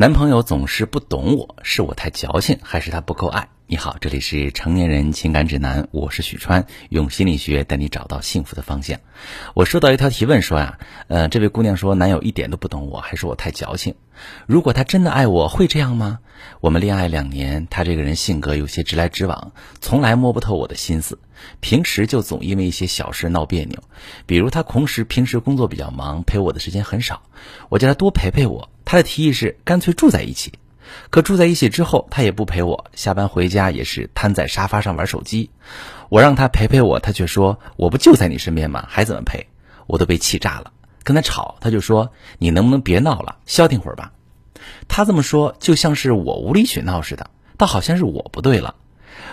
男朋友总是不懂我，是我太矫情，还是他不够爱？你好，这里是成年人情感指南，我是许川，用心理学带你找到幸福的方向。我收到一条提问说呀，呃，这位姑娘说男友一点都不懂我，还是我太矫情？如果他真的爱我，会这样吗？我们恋爱两年，他这个人性格有些直来直往，从来摸不透我的心思，平时就总因为一些小事闹别扭，比如他同时平时工作比较忙，陪我的时间很少，我叫他多陪陪我。他的提议是干脆住在一起，可住在一起之后，他也不陪我，下班回家也是瘫在沙发上玩手机。我让他陪陪我，他却说我不就在你身边吗？还怎么陪？我都被气炸了，跟他吵，他就说你能不能别闹了，消停会儿吧。他这么说，就像是我无理取闹似的，倒好像是我不对了。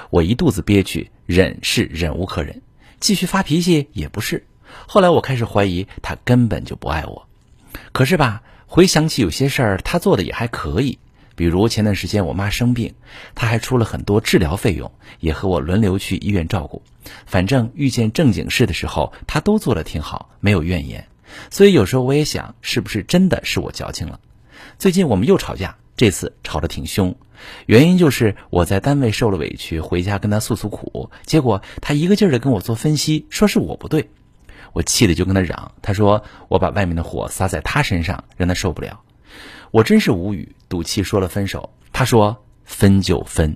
我一肚子憋屈，忍是忍无可忍，继续发脾气也不是。后来我开始怀疑他根本就不爱我，可是吧。回想起有些事儿，他做的也还可以，比如前段时间我妈生病，他还出了很多治疗费用，也和我轮流去医院照顾。反正遇见正经事的时候，他都做的挺好，没有怨言。所以有时候我也想，是不是真的是我矫情了？最近我们又吵架，这次吵得挺凶，原因就是我在单位受了委屈，回家跟他诉诉苦，结果他一个劲儿的跟我做分析，说是我不对。我气得就跟他嚷，他说我把外面的火撒在他身上，让他受不了。我真是无语，赌气说了分手。他说分就分。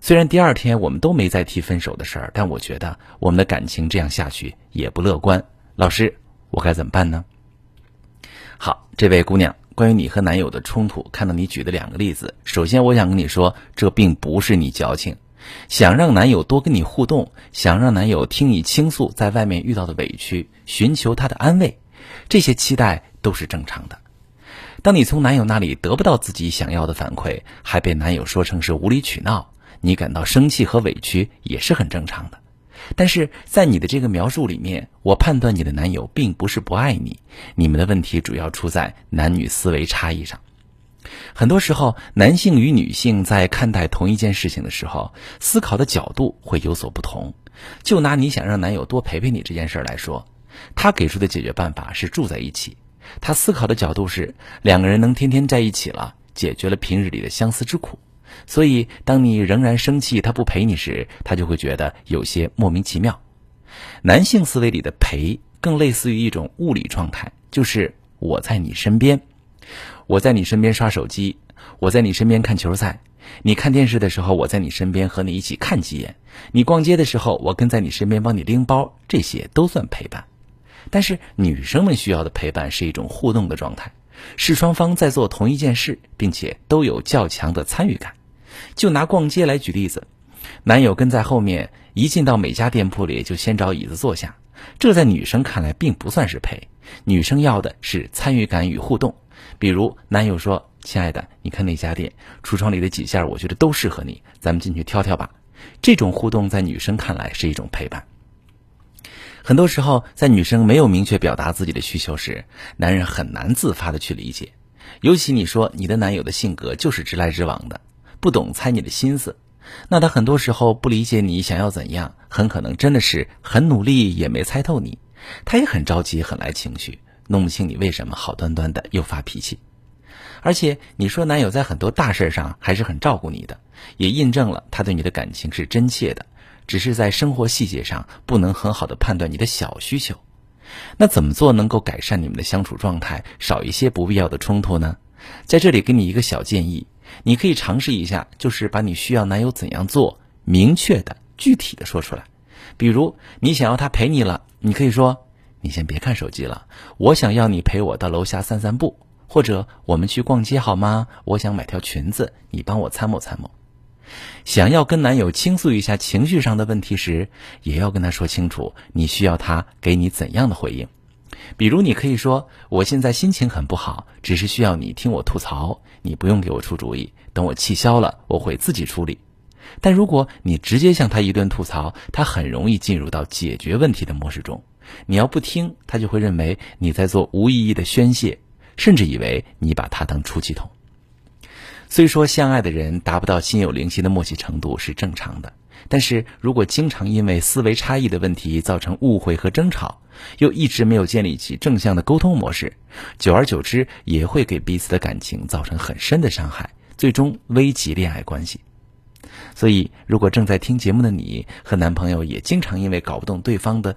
虽然第二天我们都没再提分手的事儿，但我觉得我们的感情这样下去也不乐观。老师，我该怎么办呢？好，这位姑娘，关于你和男友的冲突，看到你举的两个例子，首先我想跟你说，这并不是你矫情。想让男友多跟你互动，想让男友听你倾诉在外面遇到的委屈，寻求他的安慰，这些期待都是正常的。当你从男友那里得不到自己想要的反馈，还被男友说成是无理取闹，你感到生气和委屈也是很正常的。但是在你的这个描述里面，我判断你的男友并不是不爱你，你们的问题主要出在男女思维差异上。很多时候，男性与女性在看待同一件事情的时候，思考的角度会有所不同。就拿你想让男友多陪陪你这件事来说，他给出的解决办法是住在一起。他思考的角度是两个人能天天在一起了，解决了平日里的相思之苦。所以，当你仍然生气他不陪你时，他就会觉得有些莫名其妙。男性思维里的陪，更类似于一种物理状态，就是我在你身边。我在你身边刷手机，我在你身边看球赛。你看电视的时候，我在你身边和你一起看几眼。你逛街的时候，我跟在你身边帮你拎包，这些都算陪伴。但是女生们需要的陪伴是一种互动的状态，是双方在做同一件事，并且都有较强的参与感。就拿逛街来举例子，男友跟在后面，一进到每家店铺里就先找椅子坐下，这在女生看来并不算是陪。女生要的是参与感与互动。比如男友说：“亲爱的，你看那家店橱窗里的几件，我觉得都适合你，咱们进去挑挑吧。”这种互动在女生看来是一种陪伴。很多时候，在女生没有明确表达自己的需求时，男人很难自发的去理解。尤其你说你的男友的性格就是直来直往的，不懂猜你的心思，那他很多时候不理解你想要怎样，很可能真的是很努力也没猜透你，他也很着急，很来情绪。弄不清你为什么好端端的又发脾气，而且你说男友在很多大事上还是很照顾你的，也印证了他对你的感情是真切的，只是在生活细节上不能很好的判断你的小需求。那怎么做能够改善你们的相处状态，少一些不必要的冲突呢？在这里给你一个小建议，你可以尝试一下，就是把你需要男友怎样做，明确的、具体的说出来。比如你想要他陪你了，你可以说。你先别看手机了，我想要你陪我到楼下散散步，或者我们去逛街好吗？我想买条裙子，你帮我参谋参谋。想要跟男友倾诉一下情绪上的问题时，也要跟他说清楚你需要他给你怎样的回应。比如，你可以说：“我现在心情很不好，只是需要你听我吐槽，你不用给我出主意，等我气消了，我会自己处理。”但如果你直接向他一顿吐槽，他很容易进入到解决问题的模式中。你要不听，他就会认为你在做无意义的宣泄，甚至以为你把他当出气筒。虽说相爱的人达不到心有灵犀的默契程度是正常的，但是如果经常因为思维差异的问题造成误会和争吵，又一直没有建立起正向的沟通模式，久而久之也会给彼此的感情造成很深的伤害，最终危及恋爱关系。所以，如果正在听节目的你和男朋友也经常因为搞不懂对方的